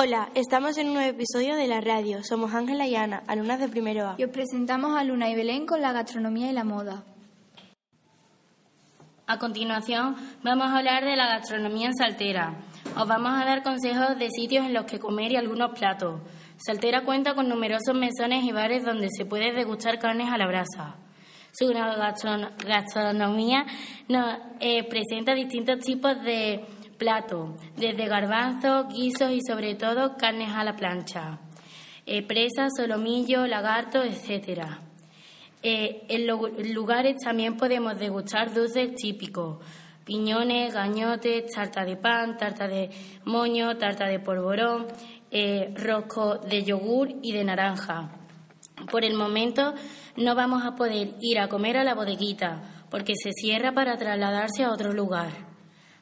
Hola, estamos en un nuevo episodio de la radio. Somos Ángela y Ana, alumnas de primero A. Y os presentamos a Luna y Belén con la gastronomía y la moda. A continuación, vamos a hablar de la gastronomía en Saltera. Os vamos a dar consejos de sitios en los que comer y algunos platos. Saltera cuenta con numerosos mesones y bares donde se puede degustar carnes a la brasa. Su gastronomía nos eh, presenta distintos tipos de platos, desde garbanzos, guisos y sobre todo carnes a la plancha, eh, presas, solomillo, lagarto, etcétera. Eh, en los lugares también podemos degustar dulces típicos, piñones, gañotes, tarta de pan, tarta de moño, tarta de polvorón, eh, rosco de yogur y de naranja. Por el momento no vamos a poder ir a comer a la bodeguita porque se cierra para trasladarse a otro lugar.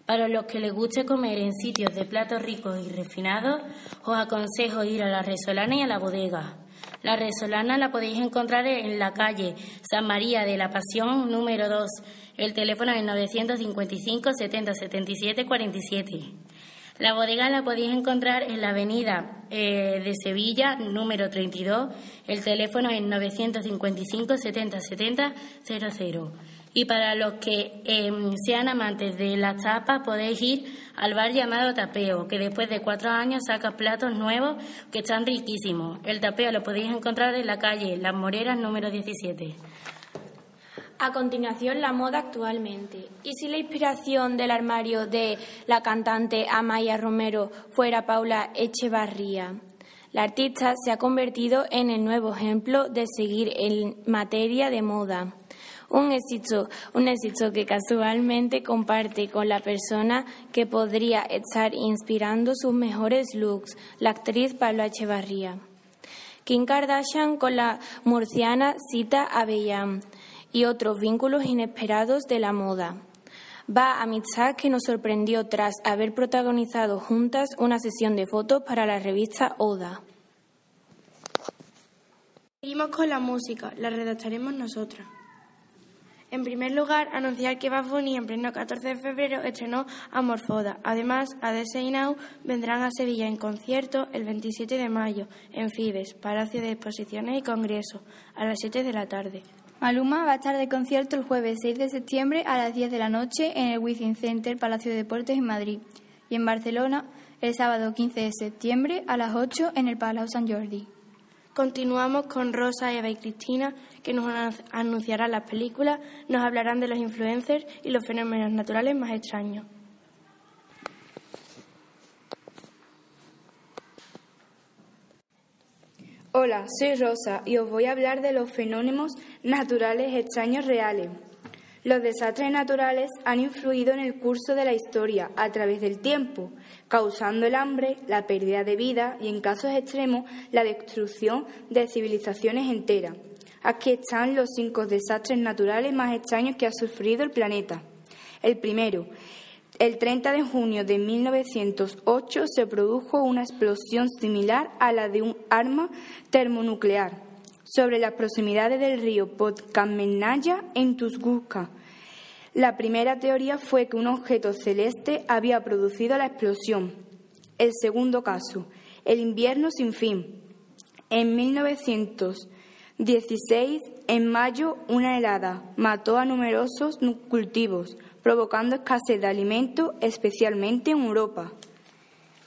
Para los que les guste comer en sitios de platos ricos y refinados, os aconsejo ir a la Resolana y a la bodega. La Resolana la podéis encontrar en la calle San María de la Pasión número 2. El teléfono es 955 70 77 47. La bodega la podéis encontrar en la avenida eh, de Sevilla número 32. El teléfono es 955 70 70 00. Y para los que em, sean amantes de las tapas, podéis ir al bar llamado Tapeo, que después de cuatro años saca platos nuevos que están riquísimos. El Tapeo lo podéis encontrar en la calle Las Moreras número 17. A continuación, la moda actualmente. ¿Y si la inspiración del armario de la cantante Amaya Romero fuera Paula Echevarría? La artista se ha convertido en el nuevo ejemplo de seguir en materia de moda. Un éxito, un éxito que casualmente comparte con la persona que podría estar inspirando sus mejores looks, la actriz Paula Echevarría. Kim Kardashian con la murciana Cita Avellán y otros vínculos inesperados de la moda. Va amistad que nos sorprendió tras haber protagonizado juntas una sesión de fotos para la revista Oda. Seguimos con la música, la redactaremos nosotras. En primer lugar, anunciar que Bad en pleno 14 de febrero estrenó Amorfoda. Además, ADS y Now vendrán a Sevilla en concierto el 27 de mayo en Fibes, Palacio de Exposiciones y Congresos, a las 7 de la tarde. Maluma va a estar de concierto el jueves 6 de septiembre a las 10 de la noche en el Within Center Palacio de Deportes en Madrid y en Barcelona el sábado 15 de septiembre a las 8 en el Palau San Jordi. Continuamos con Rosa, Eva y Cristina, que nos anunciarán las películas, nos hablarán de los influencers y los fenómenos naturales más extraños. Hola, soy Rosa y os voy a hablar de los fenómenos naturales extraños reales. Los desastres naturales han influido en el curso de la historia a través del tiempo, causando el hambre, la pérdida de vida y, en casos extremos, la destrucción de civilizaciones enteras. Aquí están los cinco desastres naturales más extraños que ha sufrido el planeta. El primero, el 30 de junio de 1908 se produjo una explosión similar a la de un arma termonuclear sobre las proximidades del río Podkamenaya en Tuzguka. La primera teoría fue que un objeto celeste había producido la explosión. El segundo caso, el invierno sin fin. En 1916, en mayo, una helada mató a numerosos cultivos, provocando escasez de alimentos, especialmente en Europa.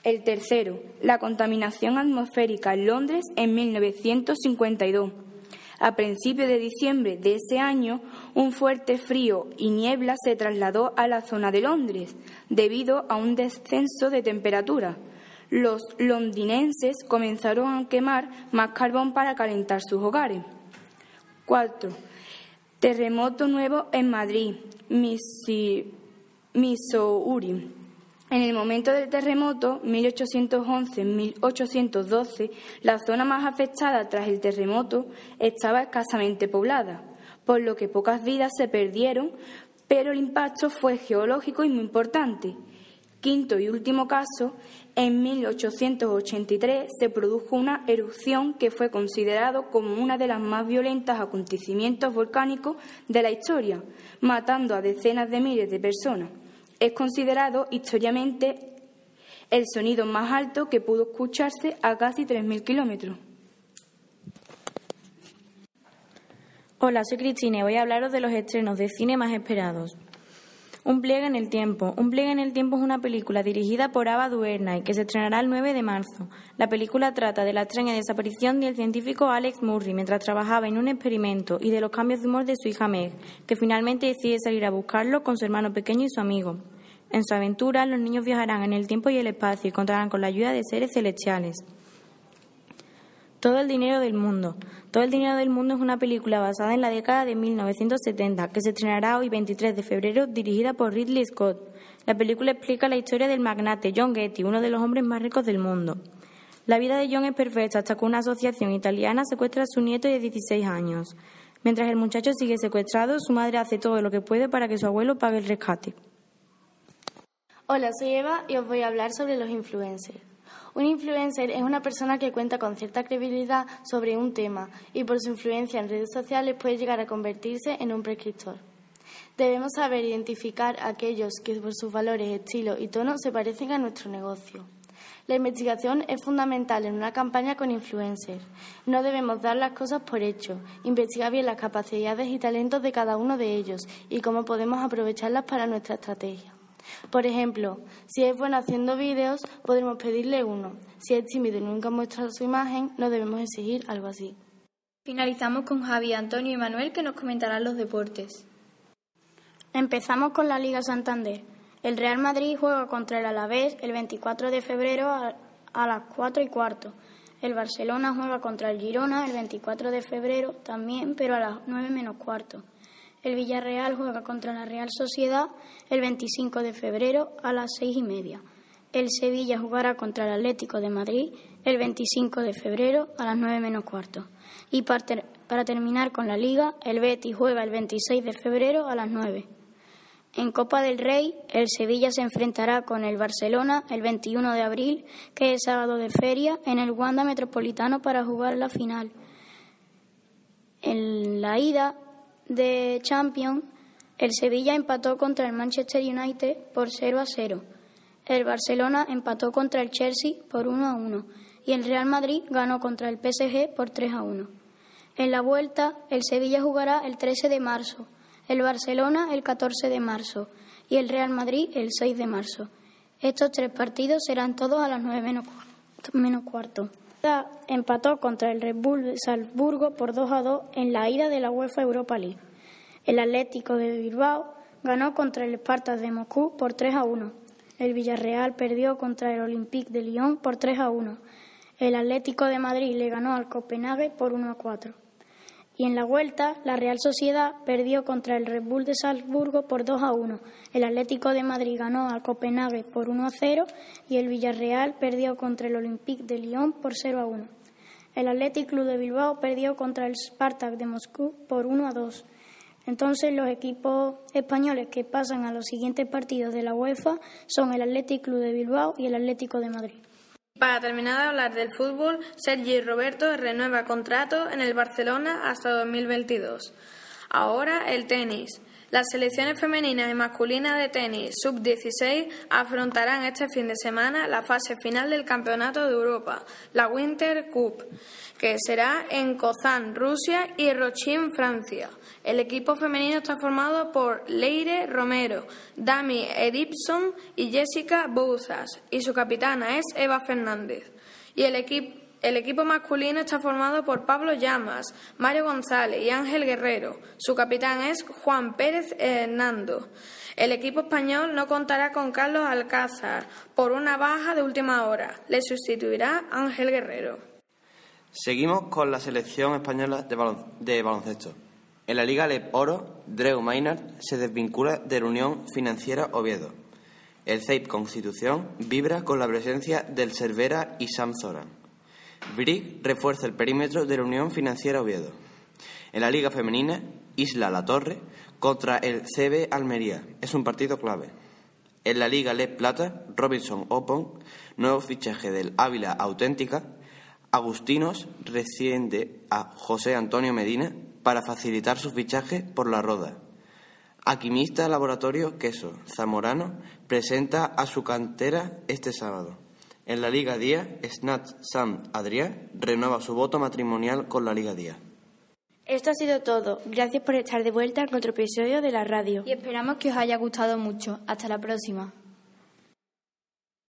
El tercero, la contaminación atmosférica en Londres en 1952. A principios de diciembre de ese año, un fuerte frío y niebla se trasladó a la zona de Londres debido a un descenso de temperatura. Los londinenses comenzaron a quemar más carbón para calentar sus hogares. Cuatro, Terremoto nuevo en Madrid, Missouri. En el momento del terremoto, 1811-1812, la zona más afectada tras el terremoto estaba escasamente poblada, por lo que pocas vidas se perdieron, pero el impacto fue geológico y muy importante. Quinto y último caso, en 1883 se produjo una erupción que fue considerado como una de las más violentas acontecimientos volcánicos de la historia, matando a decenas de miles de personas es considerado históricamente el sonido más alto que pudo escucharse a casi 3.000 kilómetros. Hola, soy Cristina y voy a hablaros de los estrenos de cine más esperados. Un pliegue en el tiempo. Un pliegue en el tiempo es una película dirigida por Ava DuVernay que se estrenará el 9 de marzo. La película trata de la extraña desaparición del científico Alex Murray mientras trabajaba en un experimento y de los cambios de humor de su hija Meg, que finalmente decide salir a buscarlo con su hermano pequeño y su amigo. En su aventura, los niños viajarán en el tiempo y el espacio y contarán con la ayuda de seres celestiales. Todo el dinero del mundo. Todo el dinero del mundo es una película basada en la década de 1970 que se estrenará hoy 23 de febrero dirigida por Ridley Scott. La película explica la historia del magnate John Getty, uno de los hombres más ricos del mundo. La vida de John es perfecta hasta que una asociación italiana secuestra a su nieto de 16 años. Mientras el muchacho sigue secuestrado, su madre hace todo lo que puede para que su abuelo pague el rescate. Hola, soy Eva y os voy a hablar sobre los influencers. Un influencer es una persona que cuenta con cierta credibilidad sobre un tema y por su influencia en redes sociales puede llegar a convertirse en un prescriptor. Debemos saber identificar a aquellos que por sus valores, estilo y tono se parecen a nuestro negocio. La investigación es fundamental en una campaña con influencers. No debemos dar las cosas por hecho, investigar bien las capacidades y talentos de cada uno de ellos y cómo podemos aprovecharlas para nuestra estrategia. Por ejemplo, si es bueno haciendo vídeos, podremos pedirle uno. Si es tímido y nunca muestra su imagen, no debemos exigir algo así. Finalizamos con Javi, Antonio y Manuel que nos comentarán los deportes. Empezamos con la Liga Santander. El Real Madrid juega contra el Alavés el 24 de febrero a, las 4 y cuarto. El Barcelona juega contra el Girona el 24 de febrero también, pero a las 9 menos cuarto. El Villarreal juega contra la Real Sociedad el 25 de febrero a las seis y media. El Sevilla jugará contra el Atlético de Madrid el 25 de febrero a las nueve menos cuarto. Y para, terminar con la Liga, el Betis juega el 26 de febrero a las 9. En Copa del Rey, el Sevilla se enfrentará con el Barcelona el 21 de abril, que es sábado de feria, en el Wanda Metropolitano para jugar la final. En la ida, de Champions, el Sevilla empató contra el Manchester United por 0 a 0. El Barcelona empató contra el Chelsea por 1 a 1 y el Real Madrid ganó contra el PSG por 3 a 1. En la vuelta, el Sevilla jugará el 13 de marzo, el Barcelona el 14 de marzo y el Real Madrid el 6 de marzo. Estos tres partidos serán todos a las 9 menos cuarto empató contra el Red Bull Salzburgo por 2 a 2 en la ida de la UEFA Europa League. El Atlético de Bilbao ganó contra el Spartak de Moscú por 3 a 1. El Villarreal perdió contra el Olympique de Lyon por 3 a 1. El Atlético de Madrid le ganó al Copenhague por 1 a 4. Y en la vuelta, la Real Sociedad perdió contra el Red Bull de Salzburgo por 2 a 1. El Atlético de Madrid ganó al Copenhague por 1 a 0 y el Villarreal perdió contra el Olympique de Lyon por 0 a 1. El Athletic Club de Bilbao perdió contra el Spartak de Moscú por 1 a 2. Entonces, los equipos españoles que pasan a los siguientes partidos de la UEFA son el Athletic Club de Bilbao y el Atlético de Madrid. Para terminar de hablar del fútbol, Sergi Roberto renueva contrato en el Barcelona hasta 2022. Ahora el tenis. Las selecciones femeninas y masculinas de tenis sub-16 afrontarán este fin de semana la fase final del Campeonato de Europa, la Winter Cup, que será en Kazán, Rusia y Rochin, Francia. El equipo femenino está formado por Leire Romero, Dami Edipson y Jessica Bouzas, y su capitana es Eva Fernández. Y el equipo el equipo masculino está formado por Pablo Llamas, Mario González y Ángel Guerrero. Su capitán es Juan Pérez Hernando. El equipo español no contará con Carlos Alcázar por una baja de última hora. Le sustituirá Ángel Guerrero. Seguimos con la selección española de, baloncesto. En la Liga Lep Oro, Drew Maynard se desvincula de la Unión Financiera Oviedo. El CEIP Constitución vibra con la presencia del Cervera y Sam Zoran. Brig refuerza el perímetro de la Unión Financiera Oviedo. En la Liga Femenina, Isla La Torre contra el CB Almería. Es un partido clave. En la Liga Lep Plata, Robinson Open, nuevo fichaje del Ávila Auténtica, Agustinos reciende a José Antonio Medina para facilitar su fichaje por la Roda. Alquimista Laboratorio Queso Zamorano presenta a su cantera este sábado. En la Liga Día, Snat Sam Adrià renueva su voto matrimonial con la Liga Día. Esto ha sido todo. Gracias por estar de vuelta en otro episodio de la radio. Y esperamos que os haya gustado mucho. Hasta la próxima.